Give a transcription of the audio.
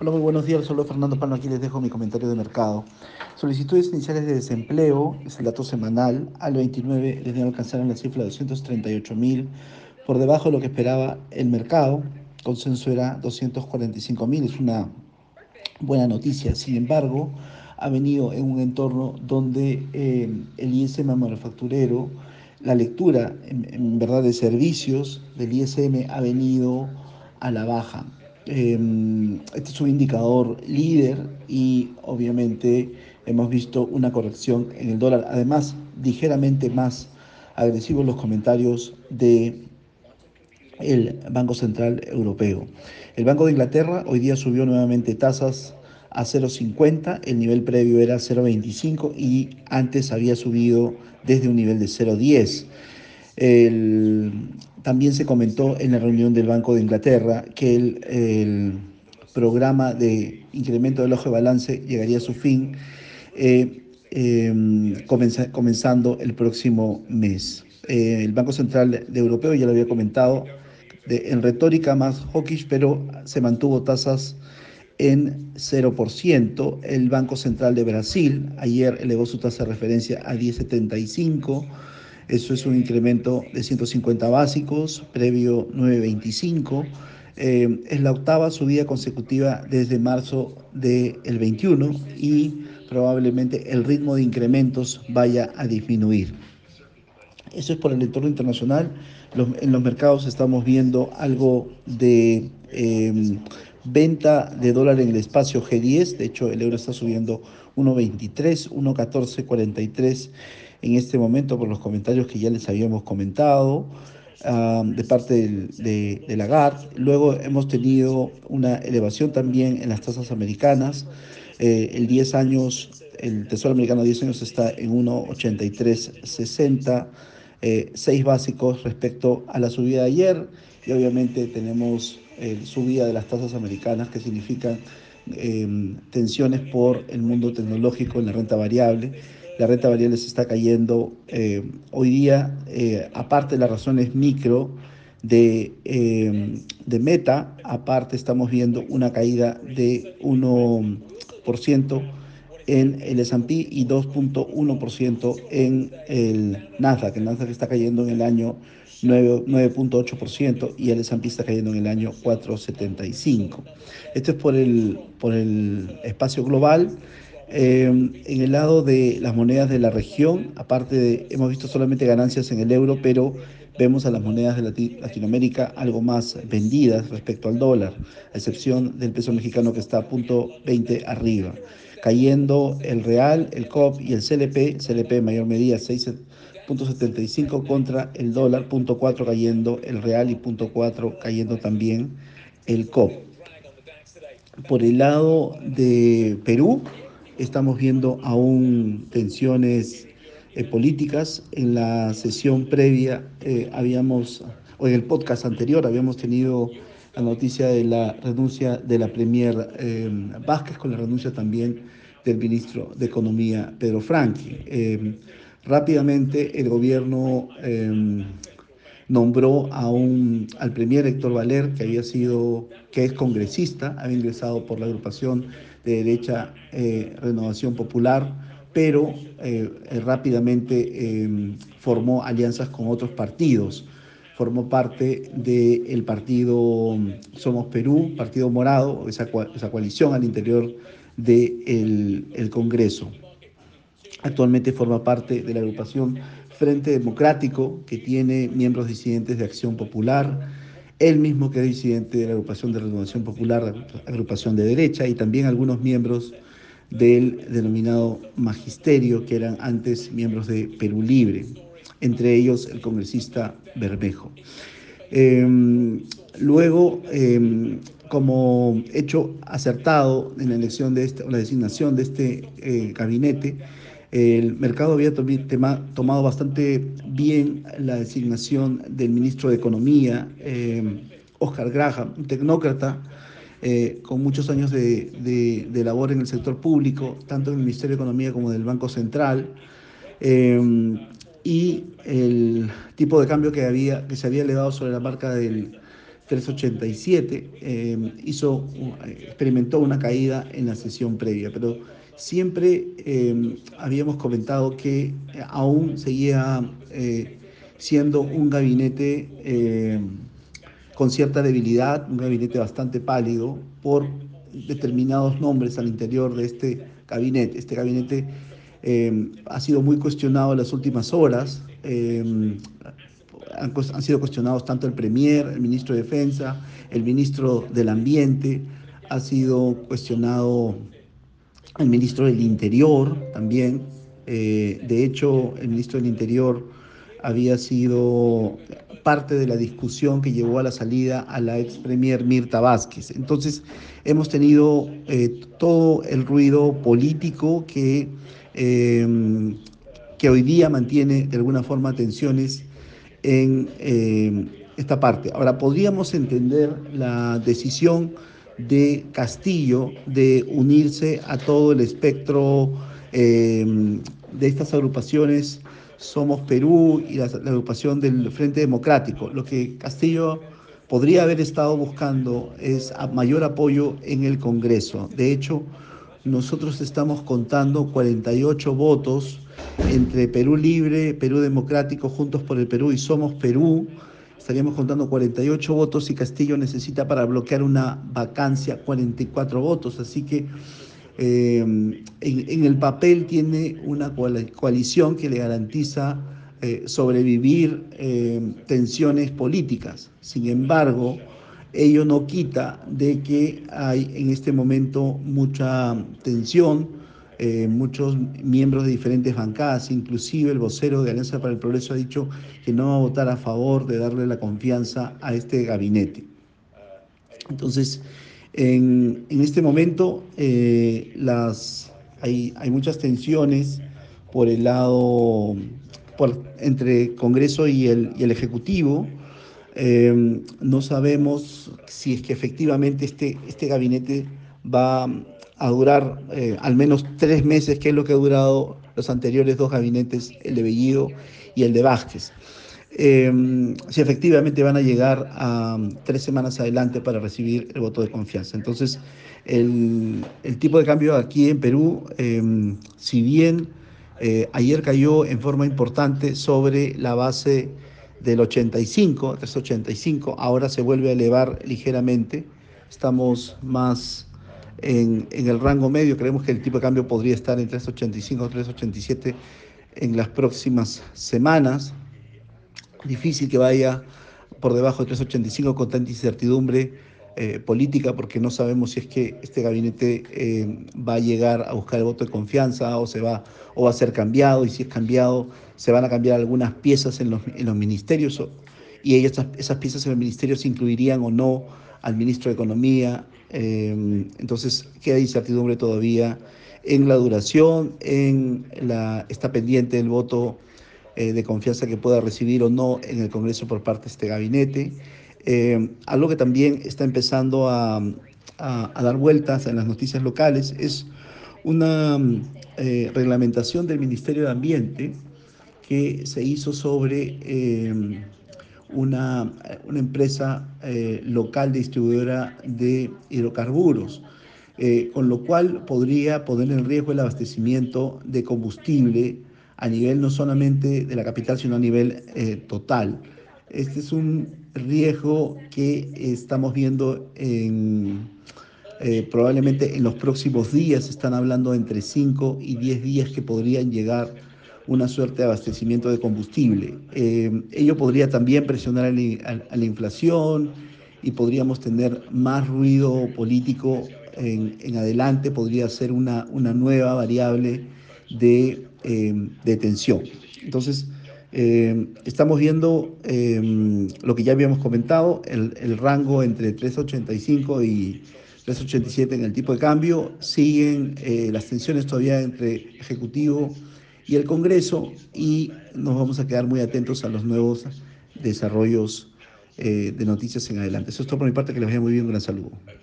Hola, muy buenos días. Solo Fernando Palma. Aquí les dejo mi comentario de mercado. Solicitudes iniciales de desempleo, es el dato semanal. Al 29 les alcanzaron la cifra de 238 mil, por debajo de lo que esperaba el mercado. Consenso era 245 mil. Es una buena noticia. Sin embargo, ha venido en un entorno donde eh, el ISM manufacturero, la lectura en verdad de servicios del ISM ha venido a la baja. Em, este es un indicador líder y obviamente hemos visto una corrección en el dólar. Además, ligeramente más agresivos los comentarios de el Banco Central Europeo. El Banco de Inglaterra hoy día subió nuevamente tasas a 0,50, el nivel previo era 0,25 y antes había subido desde un nivel de 0,10. El, también se comentó en la reunión del Banco de Inglaterra que el, programa de incremento del ojo de balance llegaría a su fin eh, em, comenzando el próximo mes. Eh, el Banco Central de Europeo, ya lo había comentado, en retórica más hawkish, pero se mantuvo tasas en 0%. El Banco Central de Brasil ayer elevó su tasa de referencia a 10,75 eso es un incremento de 150 básicos, previo 925. Eh, es la octava subida consecutiva desde marzo del 21 y probablemente el ritmo de incrementos vaya a disminuir. Eso es por el entorno internacional. en los mercados estamos viendo algo de em, venta de dólar en el espacio G10. De hecho, el euro está subiendo 1.23, 1.1443 en este momento por los comentarios que ya les habíamos comentado de parte de, de Lagarde. Luego hemos tenido una elevación también en las tasas americanas. Eh, el 10 años, el Tesoro americano 10 años está en 1,8360, eh, 6 básicos respecto a la subida de ayer. Y obviamente tenemos eh, subida de las tasas americanas que significan em, tensiones por el mundo tecnológico en la renta variable la renta variable se está cayendo eh, hoy día, eh, aparte de las razones micro de, eh, de meta, aparte estamos viendo una caída de 1% en el S&P y 2.1% en el Nasdaq. El Nasdaq está cayendo en el año 9.8% y el S&P está cayendo en el año 4.75. Esto es por el, por el espacio global. Em, en el lado de las monedas de la región, aparte de, hemos visto solamente ganancias en el euro, pero vemos a las monedas de Latinoamérica algo más vendidas respecto al dólar, a excepción del peso mexicano que está a punto 20 arriba, cayendo el real, el COP y el CLP, CLP en mayor medida 6.75 contra el dólar, punto 4 cayendo el real y punto 4 cayendo también el COP. Por el lado de Perú, Estamos viendo aún tensiones eh, políticas. En la sesión previa eh, habíamos, o en el podcast anterior, habíamos tenido la noticia de la renuncia de la Premier eh, Vázquez con la renuncia también del ministro de Economía, Pedro Franqui. rápidamente el gobierno nombró a un, al premier Héctor Valer, que había sido, que es congresista, había ingresado por la agrupación de derecha eh, Renovación Popular, pero eh, eh, rápidamente em, formó alianzas con otros partidos. Formó parte del partido Somos Perú, Partido Morado, esa, esa coalición al interior del el Congreso. Actualmente forma parte de la agrupación Frente Democrático, que tiene miembros disidentes de Acción Popular, él mismo que es disidente de la agrupación de Renovación Popular, agrupación de derecha, y también algunos miembros del denominado magisterio, que eran antes miembros de Perú Libre, entre ellos el congresista Bermejo. Em, luego, em, como hecho acertado en la elección de este, la designación de este eh, gabinete, el mercado había tomado bastante bien la designación del ministro de Economía, Oscar eh, Graham, un tecnócrata eh, con muchos años de, labor en el sector público, tanto en el Ministerio de Economía como del Banco Central. Eh, y el tipo de cambio que, había, que se había elevado sobre la marca del 387 eh, hizo, experimentó una caída en la sesión previa, pero siempre eh, habíamos comentado que aún seguía eh, siendo un gabinete con cierta debilidad, un gabinete bastante pálido por determinados nombres al interior de este gabinete. Este gabinete ha sido muy cuestionado en las últimas horas han, sido cuestionados tanto el Premier, el ministro de Defensa, el ministro del Ambiente, ha sido cuestionado el ministro del Interior también. Eh, de hecho, el ministro del Interior había sido parte de la discusión que llevó a la salida a la ex premier Mirta Vázquez. Entonces, hemos tenido eh, todo el ruido político que, eh, que hoy día mantiene de alguna forma tensiones en eh, esta parte. Ahora, podríamos entender la decisión de Castillo de unirse a todo el espectro eh, de estas agrupaciones Somos Perú y la, agrupación del Frente Democrático. Lo que Castillo podría haber estado buscando es mayor apoyo en el Congreso. De hecho, nosotros estamos contando 48 votos entre Perú Libre, Perú Democrático, Juntos por el Perú y Somos Perú, estaríamos contando 48 votos y Castillo necesita para bloquear una vacancia 44 votos. Así que eh, en, el papel tiene una coalición que le garantiza eh, sobrevivir eh, tensiones políticas. Sin embargo, ello no quita de que hay en este momento mucha tensión eh, muchos miembros de diferentes bancadas, inclusive el vocero de Alianza para el Progreso ha dicho que no va a votar a favor de darle la confianza a este gabinete. Entonces, en, este momento eh, las, hay, hay, muchas tensiones por el lado, por, entre Congreso y el, y el Ejecutivo. Eh, no sabemos si es que efectivamente este, este gabinete va a durar eh, al menos tres meses, que es lo que ha durado los anteriores dos gabinetes, el de Bellido y el de Vázquez. Em, si efectivamente van a llegar a tres semanas adelante para recibir el voto de confianza. Entonces, el, tipo de cambio aquí en Perú, em, si bien eh, ayer cayó en forma importante sobre la base del 85, 385, ahora se vuelve a elevar ligeramente, estamos más en, el rango medio. Creemos que el tipo de cambio podría estar en 3.85 o 3.87 en las próximas semanas. Difícil que vaya por debajo de 3.85 con tanta incertidumbre eh, política porque no sabemos si es que este gabinete eh, va a llegar a buscar el voto de confianza o se va o va a ser cambiado y si es cambiado se van a cambiar algunas piezas en los, en los ministerios y ellas, esas piezas en los ministerios incluirían o no al ministro de Economía. Eh, entonces queda incertidumbre todavía en la duración, en la, está pendiente el voto eh, de confianza que pueda recibir o no en el Congreso por parte de este gabinete. Eh, algo que también está empezando a, dar vueltas en las noticias locales es una reglamentación del Ministerio de Ambiente que se hizo sobre una, una empresa eh, local distribuidora de hidrocarburos, eh, con lo cual podría poner en riesgo el abastecimiento de combustible a nivel no solamente de la capital, sino a nivel eh, total. Este es un riesgo que estamos viendo en, probablemente en los próximos días, están hablando entre 5 y 10 días que podrían llegar una suerte de abastecimiento de combustible. Eh, ello podría también presionar a la, inflación y podríamos tener más ruido político en, adelante, podría ser una, una nueva variable de, eh, tensión. Entonces, eh, estamos viendo lo que ya habíamos comentado, el, el rango entre 385 y 387 en el tipo de cambio, siguen las tensiones todavía entre Ejecutivo y el Congreso y nos vamos a quedar muy atentos a los nuevos desarrollos eh, de noticias en adelante. Eso es todo por mi parte, que les vaya muy bien, un gran saludo.